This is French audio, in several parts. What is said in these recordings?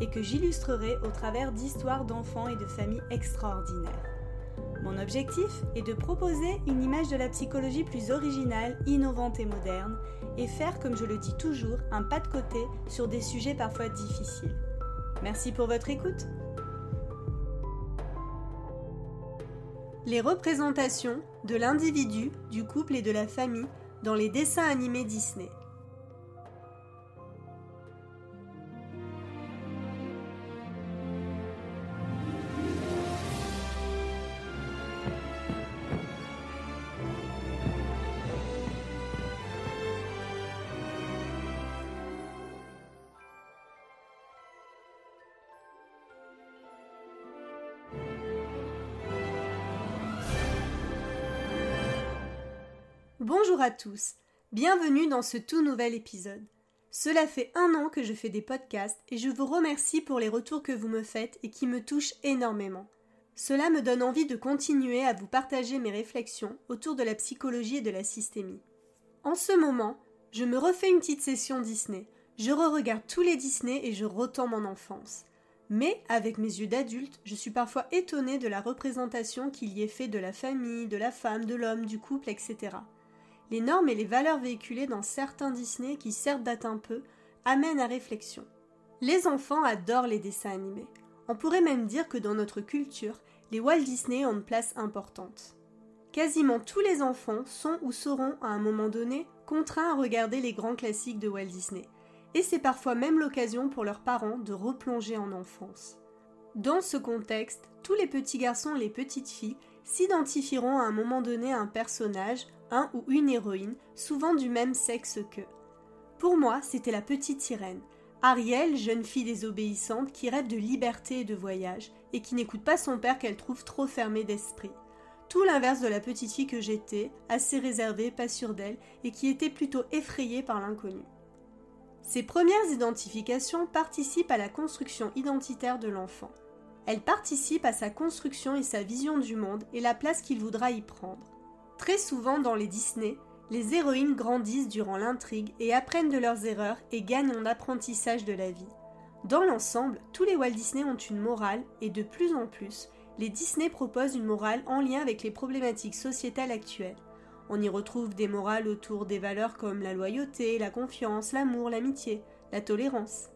et que j'illustrerai au travers d'histoires d'enfants et de familles extraordinaires. Mon objectif est de proposer une image de la psychologie plus originale, innovante et moderne, et faire, comme je le dis toujours, un pas de côté sur des sujets parfois difficiles. Merci pour votre écoute. Les représentations de l'individu, du couple et de la famille dans les dessins animés Disney. Bonjour à tous, bienvenue dans ce tout nouvel épisode. Cela fait un an que je fais des podcasts et je vous remercie pour les retours que vous me faites et qui me touchent énormément. Cela me donne envie de continuer à vous partager mes réflexions autour de la psychologie et de la systémie. En ce moment, je me refais une petite session Disney. Je re-regarde tous les Disney et je retends mon enfance. Mais, avec mes yeux d'adulte, je suis parfois étonnée de la représentation qu'il y ait fait de la famille, de la femme, de l'homme, du couple, etc les normes et les valeurs véhiculées dans certains Disney qui certes datent un peu, amènent à réflexion. Les enfants adorent les dessins animés. On pourrait même dire que dans notre culture, les Walt Disney ont une place importante. Quasiment tous les enfants sont ou seront à un moment donné contraints à regarder les grands classiques de Walt Disney, et c'est parfois même l'occasion pour leurs parents de replonger en enfance. Dans ce contexte, tous les petits garçons et les petites filles s'identifieront à un moment donné à un personnage, un ou une héroïne, souvent du même sexe qu'eux. Pour moi, c'était la petite sirène. Ariel, jeune fille désobéissante qui rêve de liberté et de voyage, et qui n'écoute pas son père qu'elle trouve trop fermé d'esprit. Tout l'inverse de la petite fille que j'étais, assez réservée, pas sûre d'elle, et qui était plutôt effrayée par l'inconnu. Ces premières identifications participent à la construction identitaire de l'enfant. Elles participent à sa construction et sa vision du monde et la place qu'il voudra y prendre. Très souvent dans les Disney, les héroïnes grandissent durant l'intrigue et apprennent de leurs erreurs et gagnent en apprentissage de la vie. Dans l'ensemble, tous les Walt Disney ont une morale et de plus en plus, les Disney proposent une morale en lien avec les problématiques sociétales actuelles. On y retrouve des morales autour des valeurs comme la loyauté, la confiance, l'amour, l'amitié, la tolérance.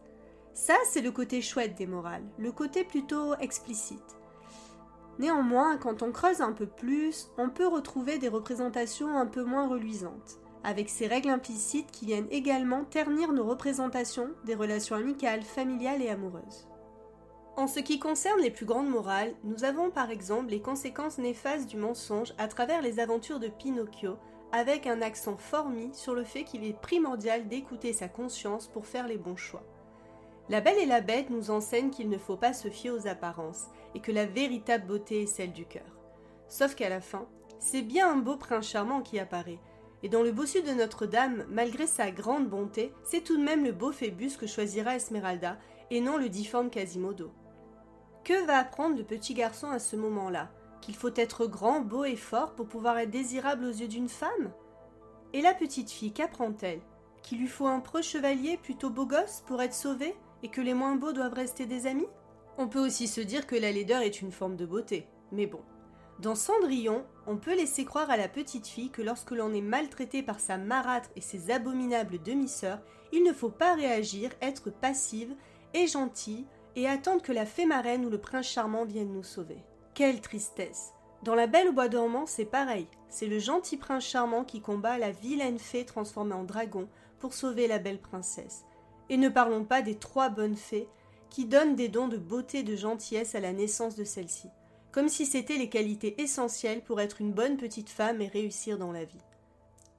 Ça, c'est le côté chouette des morales, le côté plutôt explicite. Néanmoins, quand on creuse un peu plus, on peut retrouver des représentations un peu moins reluisantes, avec ces règles implicites qui viennent également ternir nos représentations des relations amicales, familiales et amoureuses. En ce qui concerne les plus grandes morales, nous avons par exemple les conséquences néfastes du mensonge à travers les aventures de Pinocchio, avec un accent fort mis sur le fait qu'il est primordial d'écouter sa conscience pour faire les bons choix. La Belle et la Bête nous enseigne qu'il ne faut pas se fier aux apparences et que la véritable beauté est celle du cœur. Sauf qu'à la fin, c'est bien un beau prince charmant qui apparaît. Et dans le bossu de Notre-Dame, malgré sa grande bonté, c'est tout de même le beau Phébus que choisira Esmeralda et non le difforme Quasimodo. Que va apprendre le petit garçon à ce moment-là? Qu'il faut être grand, beau et fort pour pouvoir être désirable aux yeux d'une femme? Et la petite fille, qu'apprend-elle? Qu'il lui faut un preux chevalier plutôt beau gosse pour être sauvé? Et que les moins beaux doivent rester des amis? On peut aussi se dire que la laideur est une forme de beauté, mais bon. Dans Cendrillon, on peut laisser croire à la petite fille que lorsque l'on est maltraité par sa marâtre et ses abominables demi-sœurs, il ne faut pas réagir, être passive et gentille et attendre que la fée marraine ou le prince charmant viennent nous sauver. Quelle tristesse Dans La Belle au Bois dormant, c'est pareil. C'est le gentil prince charmant qui combat la vilaine fée transformée en dragon pour sauver la belle princesse. Et ne parlons pas des trois bonnes fées qui donnent des dons de beauté et de gentillesse à la naissance de celle-ci, comme si c'étaient les qualités essentielles pour être une bonne petite femme et réussir dans la vie.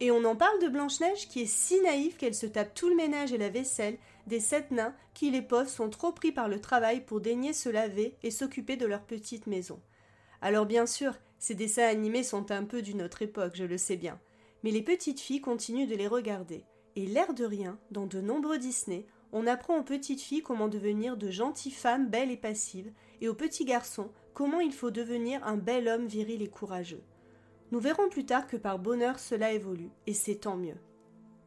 Et on en parle de Blanche-Neige qui est si naïve qu'elle se tape tout le ménage et la vaisselle des sept nains qui, les pauvres, sont trop pris par le travail pour daigner se laver et s'occuper de leur petite maison. Alors bien sûr, ces dessins animés sont un peu d'une autre époque, je le sais bien, mais les petites filles continuent de les regarder, et l'air de rien, dans de nombreux Disney, on apprend aux petites filles comment devenir de gentilles femmes belles et passives, et aux petits garçons comment il faut devenir un bel homme viril et courageux. Nous verrons plus tard que par bonheur cela évolue, et c'est tant mieux.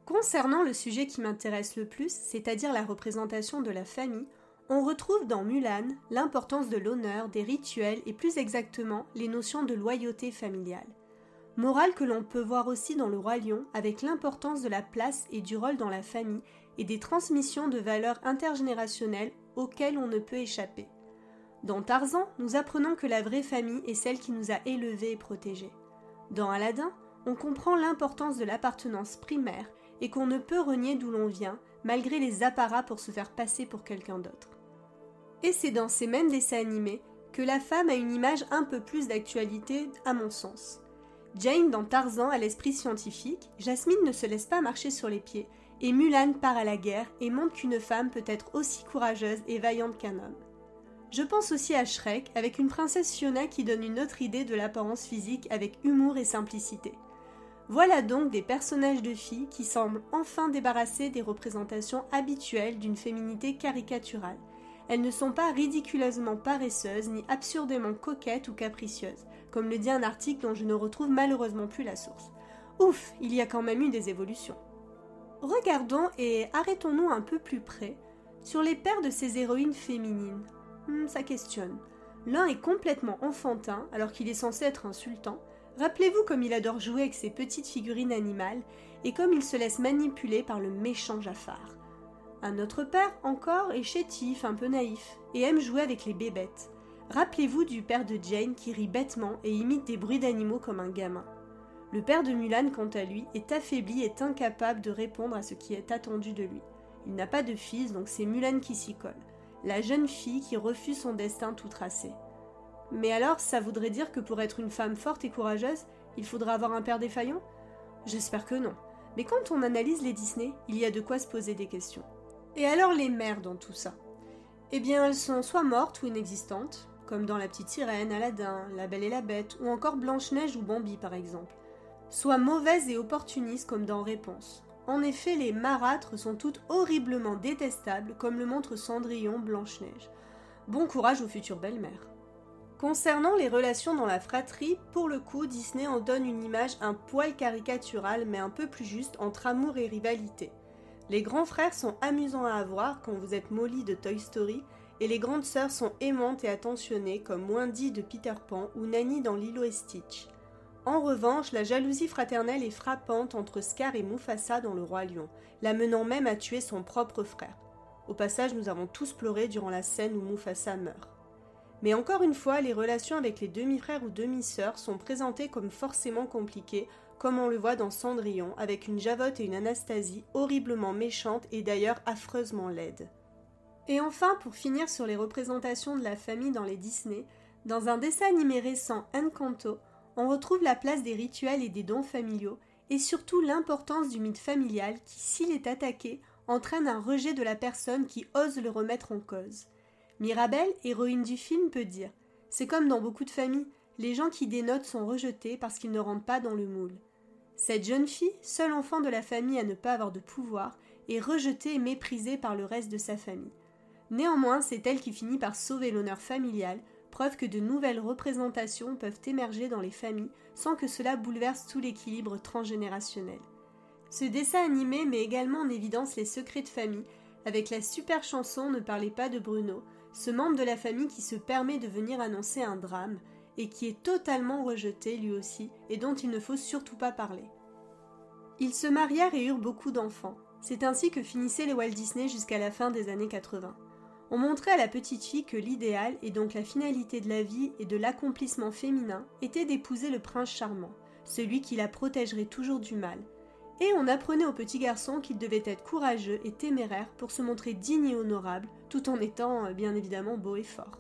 Concernant le sujet qui m'intéresse le plus, c'est-à-dire la représentation de la famille, on retrouve dans Mulan l'importance de l'honneur, des rituels et plus exactement les notions de loyauté familiale. Morale que l'on peut voir aussi dans le roi lion avec l'importance de la place et du rôle dans la famille et des transmissions de valeurs intergénérationnelles auxquelles on ne peut échapper. Dans Tarzan, nous apprenons que la vraie famille est celle qui nous a élevés et protégés. Dans Aladdin, on comprend l'importance de l'appartenance primaire et qu'on ne peut renier d'où l'on vient, malgré les apparats pour se faire passer pour quelqu'un d'autre. Et c'est dans ces mêmes dessins animés que la femme a une image un peu plus d'actualité, à mon sens. Jane dans Tarzan a l'esprit scientifique, Jasmine ne se laisse pas marcher sur les pieds, et Mulan part à la guerre et montre qu'une femme peut être aussi courageuse et vaillante qu'un homme. Je pense aussi à Shrek avec une princesse Fiona qui donne une autre idée de l'apparence physique avec humour et simplicité. Voilà donc des personnages de filles qui semblent enfin débarrassés des représentations habituelles d'une féminité caricaturale. Elles ne sont pas ridiculeusement paresseuses ni absurdément coquettes ou capricieuses comme le dit un article dont je ne retrouve malheureusement plus la source. Ouf, il y a quand même eu des évolutions. Regardons et arrêtons-nous un peu plus près sur les pères de ces héroïnes féminines. Hmm, ça questionne. L'un est complètement enfantin alors qu'il est censé être insultant. Rappelez-vous comme il adore jouer avec ses petites figurines animales et comme il se laisse manipuler par le méchant Jafar. Un autre père encore est chétif, un peu naïf, et aime jouer avec les bébêtes. Rappelez-vous du père de Jane qui rit bêtement et imite des bruits d'animaux comme un gamin. Le père de Mulan, quant à lui, est affaibli et incapable de répondre à ce qui est attendu de lui. Il n'a pas de fils, donc c'est Mulan qui s'y colle, la jeune fille qui refuse son destin tout tracé. Mais alors, ça voudrait dire que pour être une femme forte et courageuse, il faudra avoir un père défaillant? J'espère que non. Mais quand on analyse les Disney, il y a de quoi se poser des questions. Et alors les mères dans tout ça? Eh bien, elles sont soit mortes ou inexistantes, comme dans La Petite Sirène, Aladdin, La Belle et la Bête, ou encore Blanche-Neige ou Bambi par exemple, soit mauvaises et opportunistes comme dans Réponse. En effet, les marâtres sont toutes horriblement détestables, comme le montre Cendrillon Blanche-Neige. Bon courage aux futures belles-mères. Concernant les relations dans la fratrie, pour le coup, Disney en donne une image un poil caricaturale mais un peu plus juste entre amour et rivalité. Les grands frères sont amusants à avoir quand vous êtes Molly de Toy Story et les grandes sœurs sont aimantes et attentionnées comme Wendy de Peter Pan ou Nanny dans Lilo et Stitch. En revanche, la jalousie fraternelle est frappante entre Scar et Mufasa dans Le Roi Lion, l'amenant même à tuer son propre frère. Au passage, nous avons tous pleuré durant la scène où Mufasa meurt. Mais encore une fois, les relations avec les demi-frères ou demi-sœurs sont présentées comme forcément compliquées, comme on le voit dans Cendrillon, avec une Javotte et une Anastasie horriblement méchantes et d'ailleurs affreusement laides. Et enfin, pour finir sur les représentations de la famille dans les Disney, dans un dessin animé récent Encanto, on retrouve la place des rituels et des dons familiaux, et surtout l'importance du mythe familial qui, s'il est attaqué, entraîne un rejet de la personne qui ose le remettre en cause. Mirabelle, héroïne du film, peut dire C'est comme dans beaucoup de familles, les gens qui dénotent sont rejetés parce qu'ils ne rentrent pas dans le moule. Cette jeune fille, seule enfant de la famille à ne pas avoir de pouvoir, est rejetée et méprisée par le reste de sa famille. Néanmoins, c'est elle qui finit par sauver l'honneur familial, preuve que de nouvelles représentations peuvent émerger dans les familles sans que cela bouleverse tout l'équilibre transgénérationnel. Ce dessin animé met également en évidence les secrets de famille, avec la super chanson Ne parlez pas de Bruno, ce membre de la famille qui se permet de venir annoncer un drame, et qui est totalement rejeté lui aussi, et dont il ne faut surtout pas parler. Ils se marièrent et eurent beaucoup d'enfants. C'est ainsi que finissaient les Walt Disney jusqu'à la fin des années 80. On montrait à la petite fille que l'idéal, et donc la finalité de la vie et de l'accomplissement féminin, était d'épouser le prince charmant, celui qui la protégerait toujours du mal. Et on apprenait au petit garçon qu'il devait être courageux et téméraire pour se montrer digne et honorable, tout en étant euh, bien évidemment beau et fort.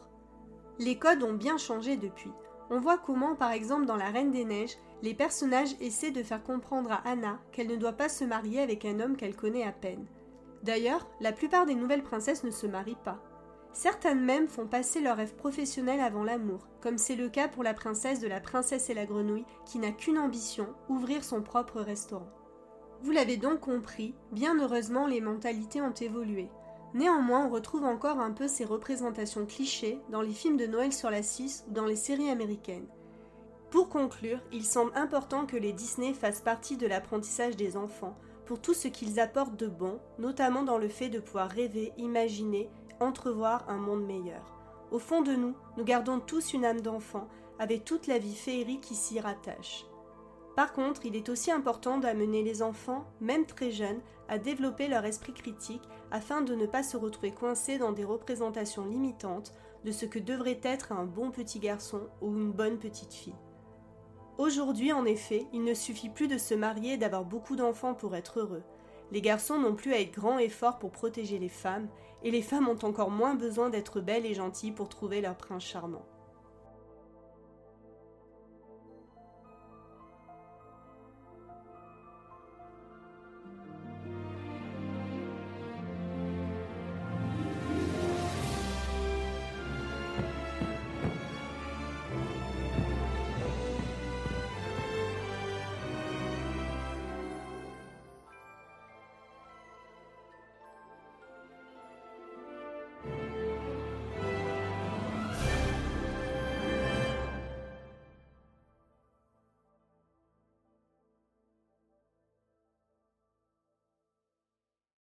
Les codes ont bien changé depuis. On voit comment, par exemple, dans La Reine des Neiges, les personnages essaient de faire comprendre à Anna qu'elle ne doit pas se marier avec un homme qu'elle connaît à peine. D'ailleurs, la plupart des nouvelles princesses ne se marient pas. Certaines même font passer leur rêve professionnel avant l'amour, comme c'est le cas pour la princesse de la princesse et la grenouille qui n'a qu'une ambition, ouvrir son propre restaurant. Vous l'avez donc compris, bien heureusement les mentalités ont évolué. Néanmoins, on retrouve encore un peu ces représentations clichés dans les films de Noël sur la 6 ou dans les séries américaines. Pour conclure, il semble important que les Disney fassent partie de l'apprentissage des enfants pour tout ce qu'ils apportent de bon, notamment dans le fait de pouvoir rêver, imaginer, entrevoir un monde meilleur. Au fond de nous, nous gardons tous une âme d'enfant, avec toute la vie féerique qui s'y rattache. Par contre, il est aussi important d'amener les enfants, même très jeunes, à développer leur esprit critique afin de ne pas se retrouver coincés dans des représentations limitantes de ce que devrait être un bon petit garçon ou une bonne petite fille. Aujourd'hui, en effet, il ne suffit plus de se marier et d'avoir beaucoup d'enfants pour être heureux. Les garçons n'ont plus à être grands et forts pour protéger les femmes, et les femmes ont encore moins besoin d'être belles et gentilles pour trouver leur prince charmant.